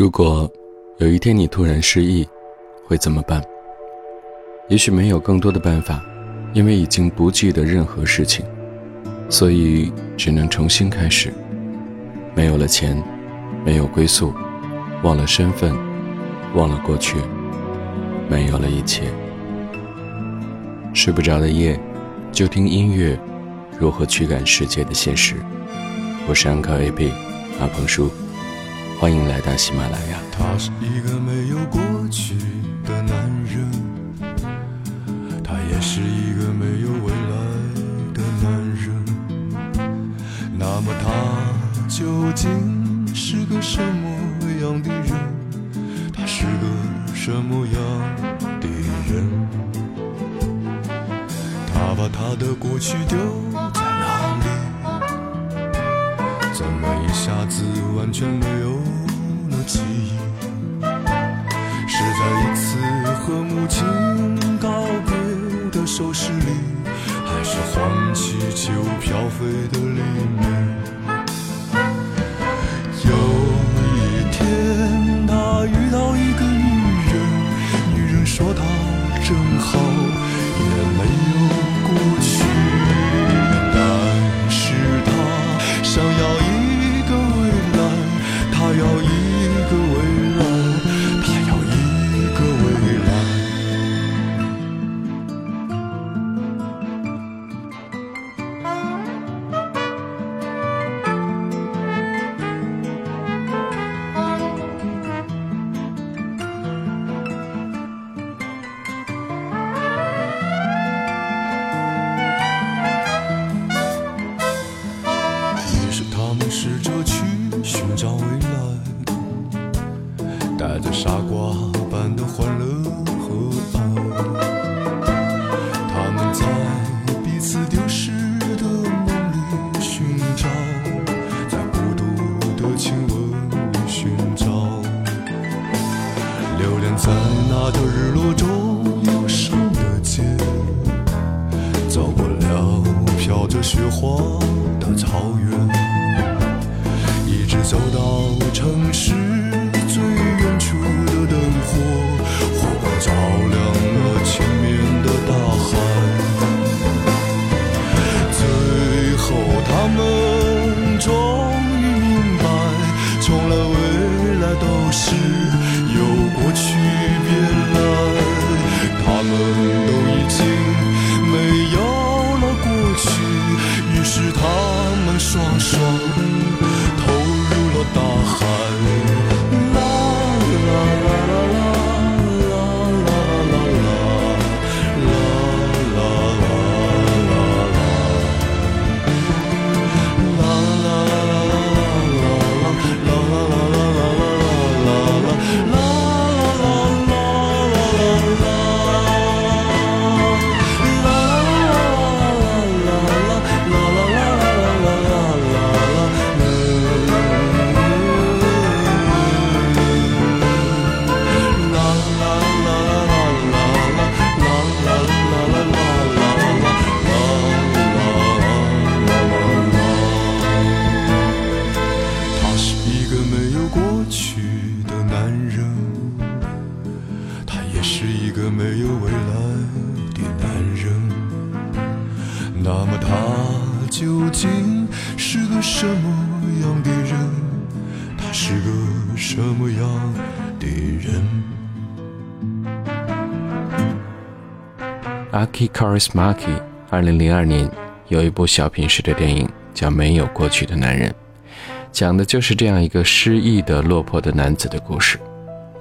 如果有一天你突然失忆，会怎么办？也许没有更多的办法，因为已经不记得任何事情，所以只能重新开始。没有了钱，没有归宿，忘了身份，忘了过去，没有了一切。睡不着的夜，就听音乐，如何驱赶世界的现实？我是安克 A B 阿鹏叔，欢迎来到喜马拉雅。他是一个没有过去的男人，他也是一个没有未来的男人。那么他究竟是个什么样的人？他是个什么样的人？他把他的过去丢在一下子完全没有了记忆？是在一次和母亲告别的手势里，还是黄气球飘飞的黎明？summer Aki Kaurismäki 二零零二年有一部小品式的电影叫《没有过去的男人》，讲的就是这样一个失意的落魄的男子的故事。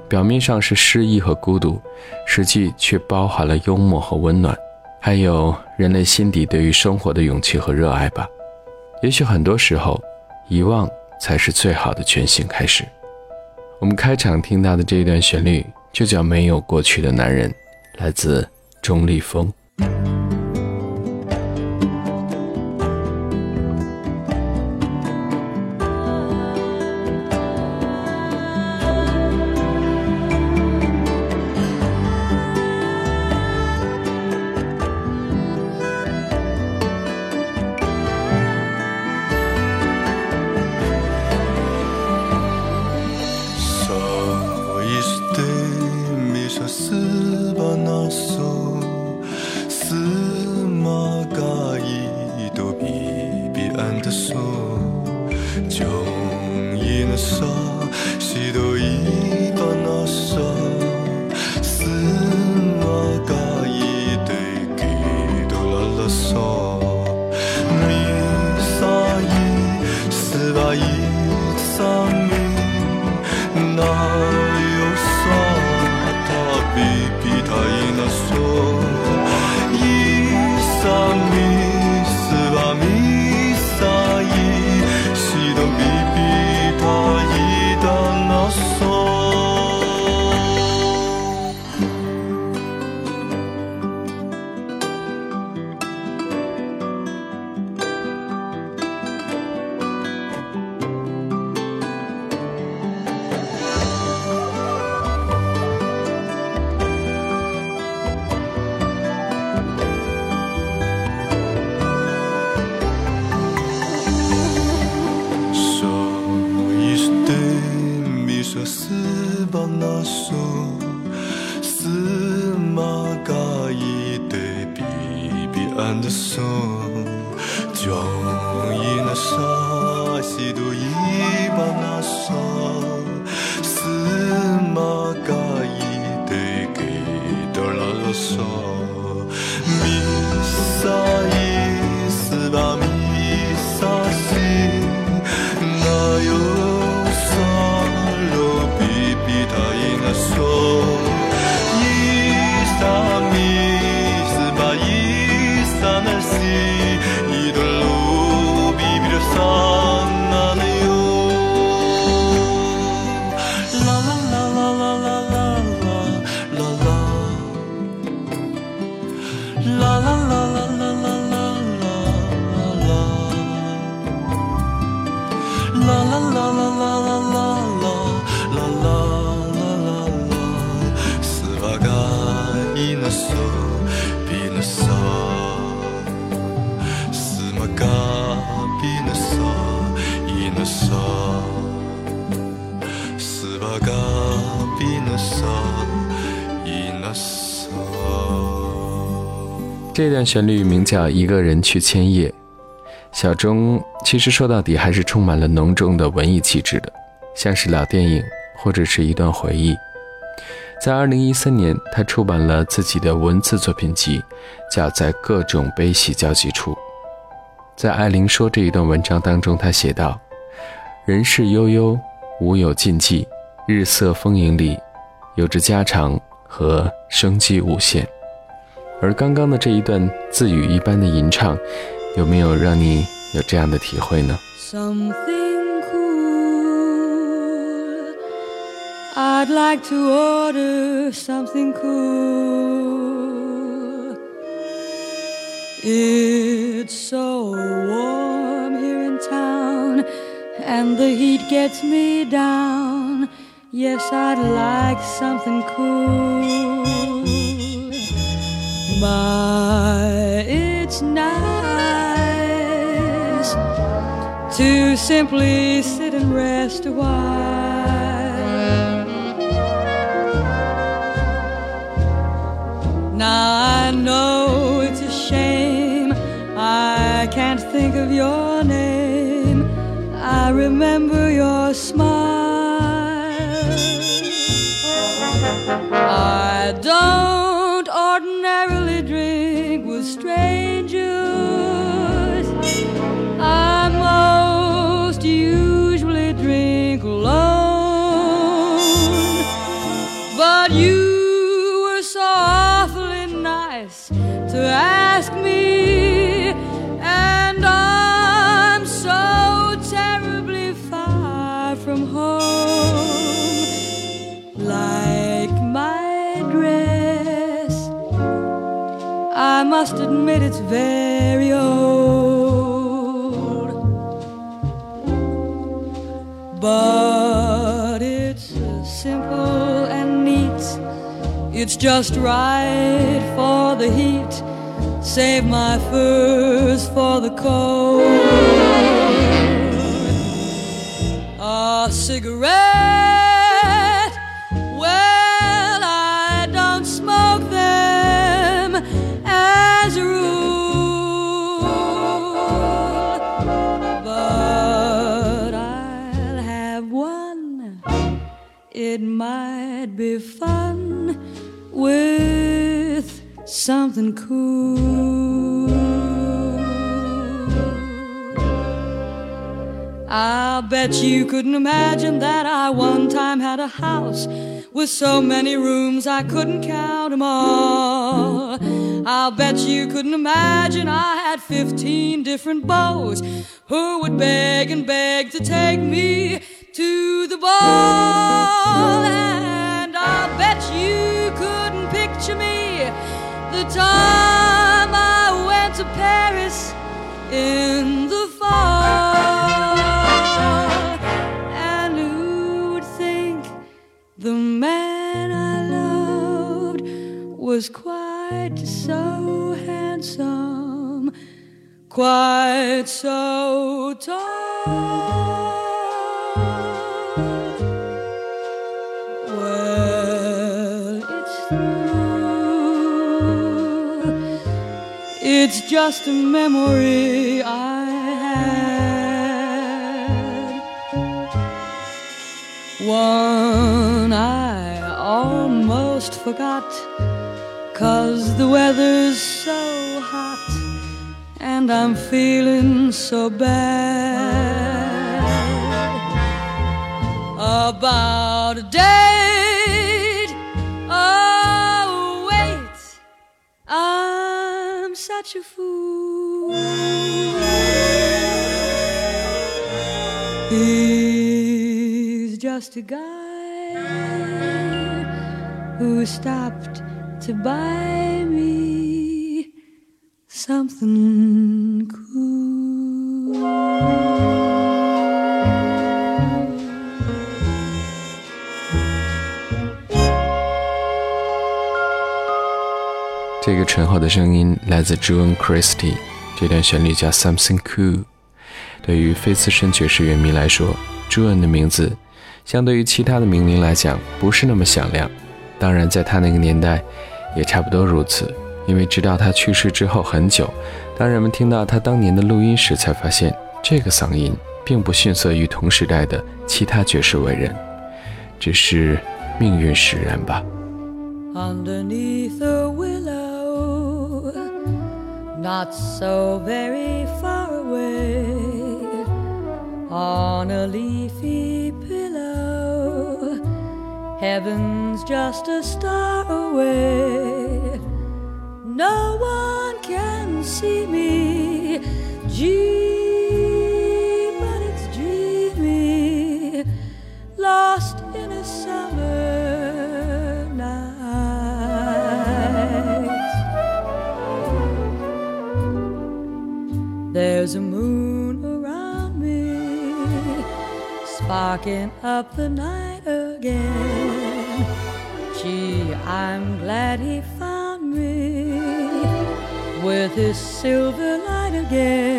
表面上是失意和孤独，实际却包含了幽默和温暖，还有人类心底对于生活的勇气和热爱吧。也许很多时候，遗忘才是最好的全新开始。我们开场听到的这一段旋律就叫《没有过去的男人》，来自钟立风。Thank you. 把那首《司马嘎伊对比比安的声，就一那啥，西都一把那啥，司马。段旋律名叫《一个人去千叶》，小钟其实说到底还是充满了浓重的文艺气质的，像是老电影或者是一段回忆。在二零一三年，他出版了自己的文字作品集，叫《在各种悲喜交集处》。在艾琳说这一段文章当中，他写道：“人世悠悠，无有禁忌，日色丰盈里，有着家常和生机无限。”而刚刚的这一段自语一般的吟唱，有没有让你有这样的体会呢？Something cool. I'd like to order something cool. It's so warm here in town, and the heat gets me down. Yes, I'd like something cool. My, it's nice to simply sit and rest a while. Now I know it's a shame I can't think of your name. I remember your smile. I don't drink must admit it's very old. But it's simple and neat. It's just right for the heat. Save my furs for the cold. A cigarette something cool. I'll bet you couldn't imagine that I one time had a house with so many rooms I couldn't count them all. I'll bet you couldn't imagine I had 15 different beaux who would beg and beg to take me to the ball. Time I went to Paris in the fall. And who would think the man I loved was quite so handsome, quite so tall? Just a memory I had. One I almost forgot. Cause the weather's so hot and I'm feeling so bad about a date. Such a fool. He's just a guy who stopped to buy me something cool. 这个醇厚的声音来自 June Christie，这段旋律叫 Something Cool。对于非资深爵士乐迷来说，June 的名字相对于其他的名伶来讲不是那么响亮。当然，在他那个年代，也差不多如此。因为直到他去世之后很久，当人们听到他当年的录音时，才发现这个嗓音并不逊色于同时代的其他爵士伟人，只是命运使然吧。underneath not so very far away, on a leafy pillow. Heaven's just a star away. No one can see me. Gee, but it's dreamy, lost in a summer There's a moon around me, sparking up the night again. Gee, I'm glad he found me with his silver light again.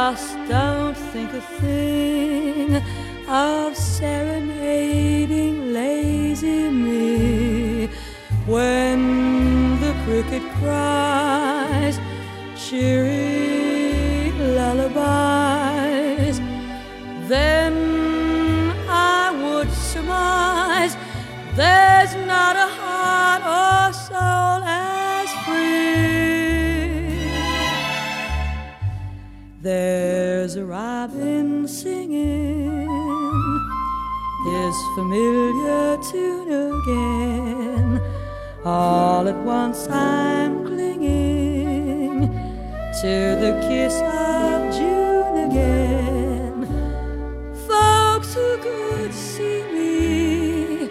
Just don't think a thing of serenading lazy me. When the cricket cries cheery his familiar tune again. All at once I'm clinging to the kiss of June again. Folks who could see me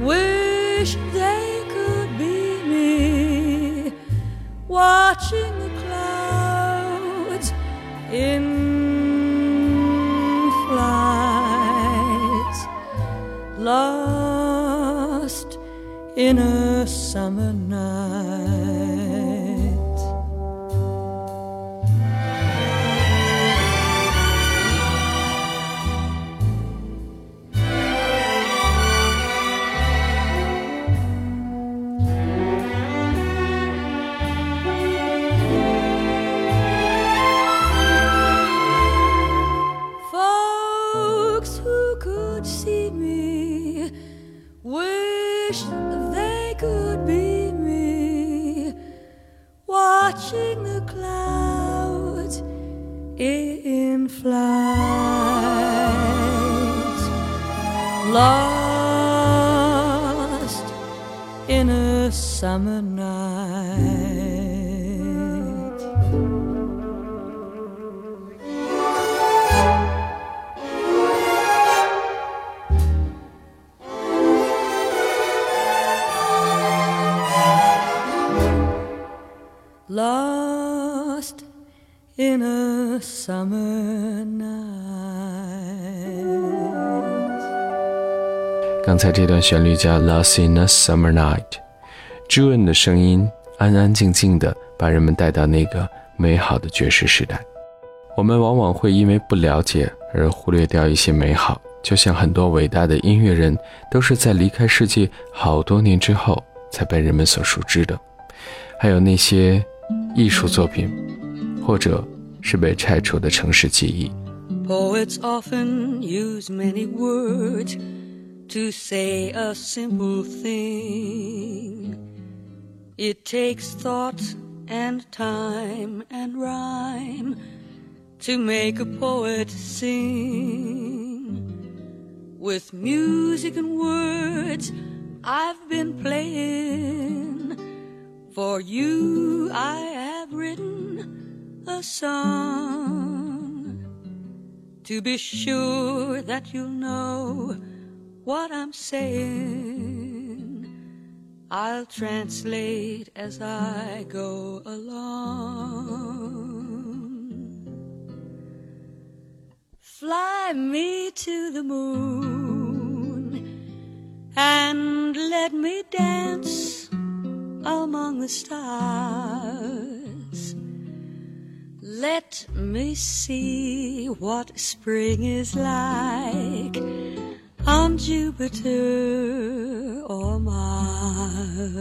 wish they could be me, watching the clouds in in a summer night. summer night. lost in a summer night. 刚才这段旋律叫《Lost in a Summer Night》， 朱恩的声音安安静静的把人们带到那个美好的爵士时代。我们往往会因为不了解而忽略掉一些美好，就像很多伟大的音乐人都是在离开世界好多年之后才被人们所熟知的。还有那些艺术作品，或者是被拆除的城市记忆。Poets often use many words to say a simple thing. It takes thought and time and rhyme to make a poet sing. With music and words, I've been playing. For you, I have written a song to be sure that you'll know what I'm saying. I'll translate as I go along. Fly me to the moon and let me dance among the stars. Let me see what spring is like on Jupiter or Mars.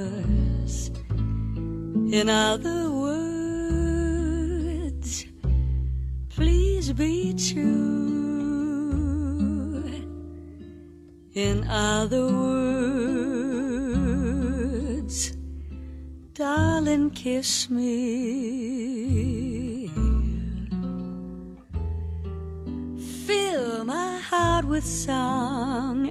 In other words, please be true. In other words, darling, kiss me. Fill my heart with song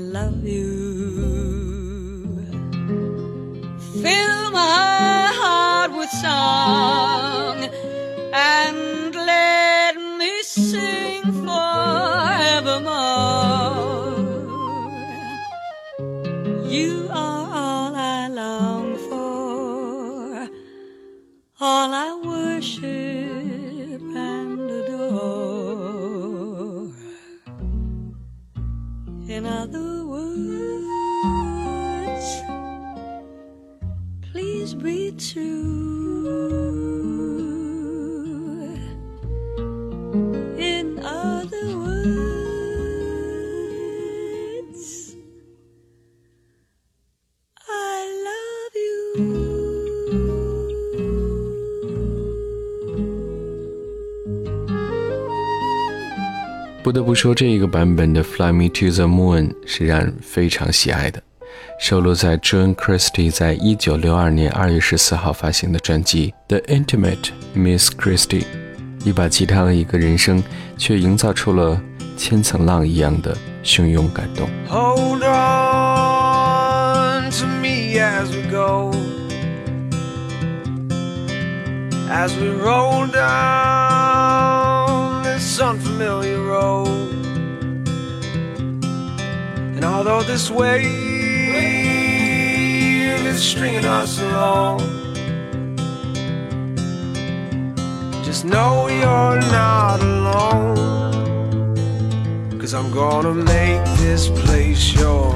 love you. 不得不说，这一个版本的《Fly Me to the Moon》是让人非常喜爱的，收录在 Joan Christie 在一九六二年二月十四号发行的专辑《The Intimate Miss Christie》。一把吉他和一个人声，却营造出了千层浪一样的汹涌感动。Hold on to me as we go. As we roll down this unfamiliar road. And although this wave is stringing us along, just know you're not alone. Cause I'm gonna make this place your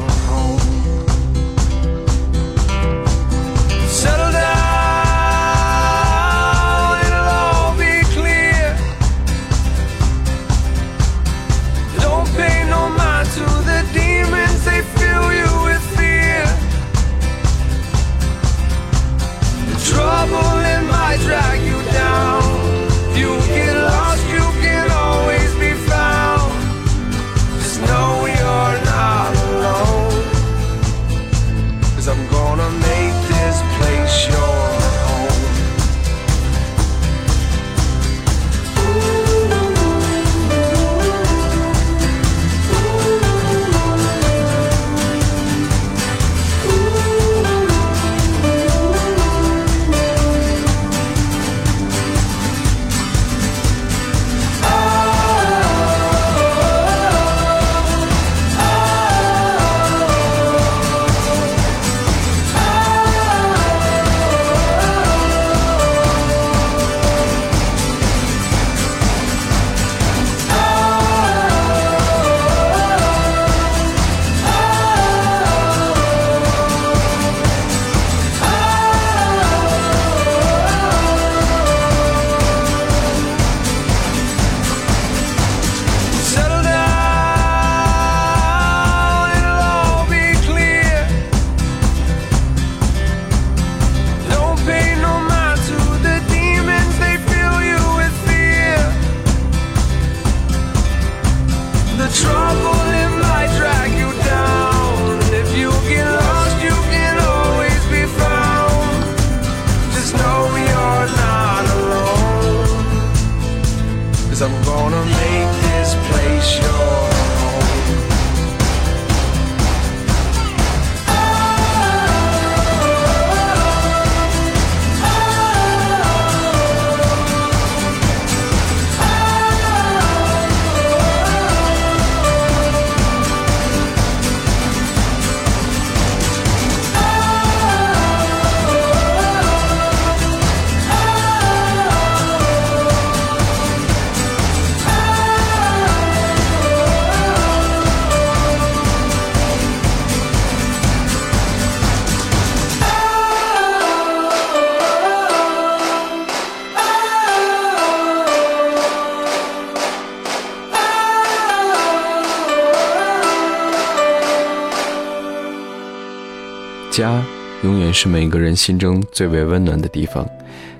是每个人心中最为温暖的地方。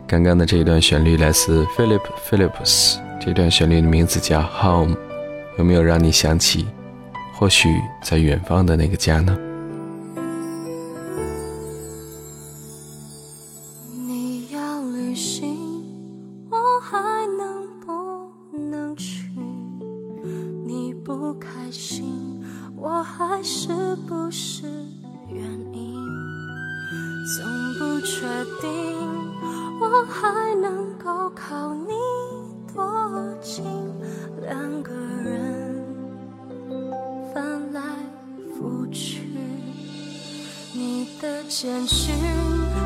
刚刚的这一段旋律来自 Philip Phillips，这段旋律的名字叫《Home》，有没有让你想起，或许在远方的那个家呢？你要旅行，我还能不能去？你不开心，我还是不是原因？定，我还能够靠你多近？两个人翻来覆去。你的简讯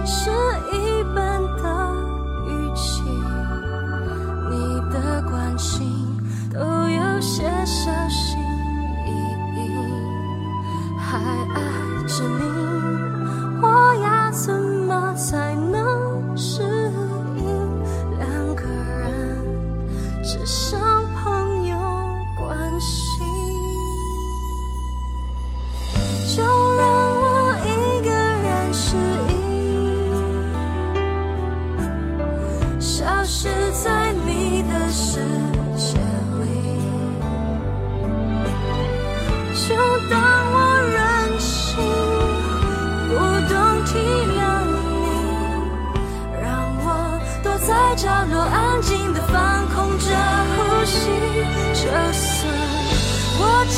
是一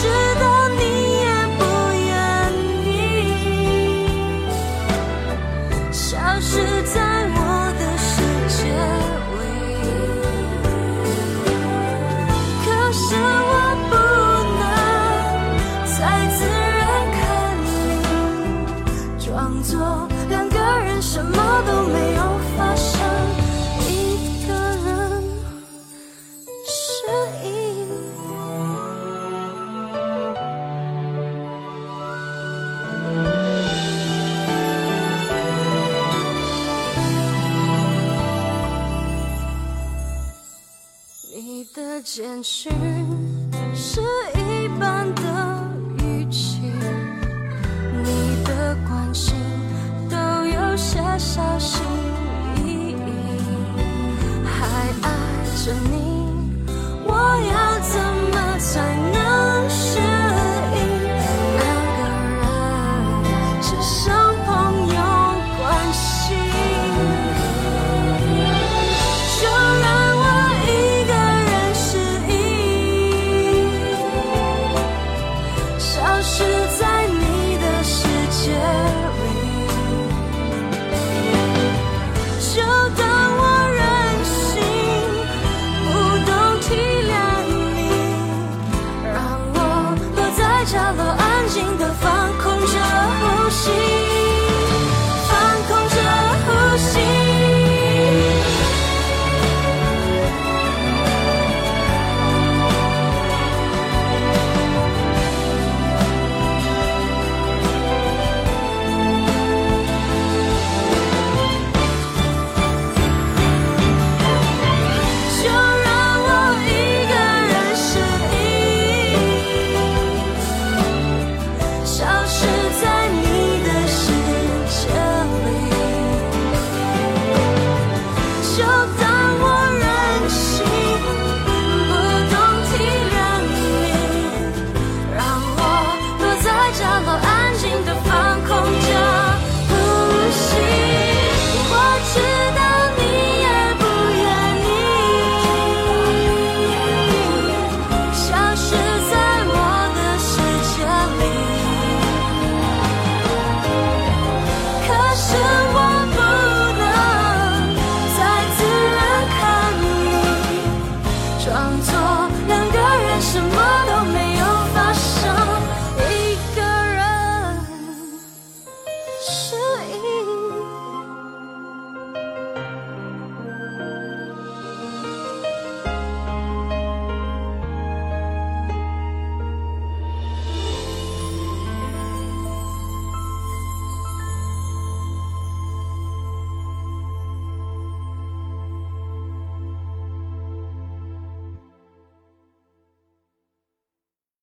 是。简讯是一般的语气你的关心都有些小心翼翼还爱着你。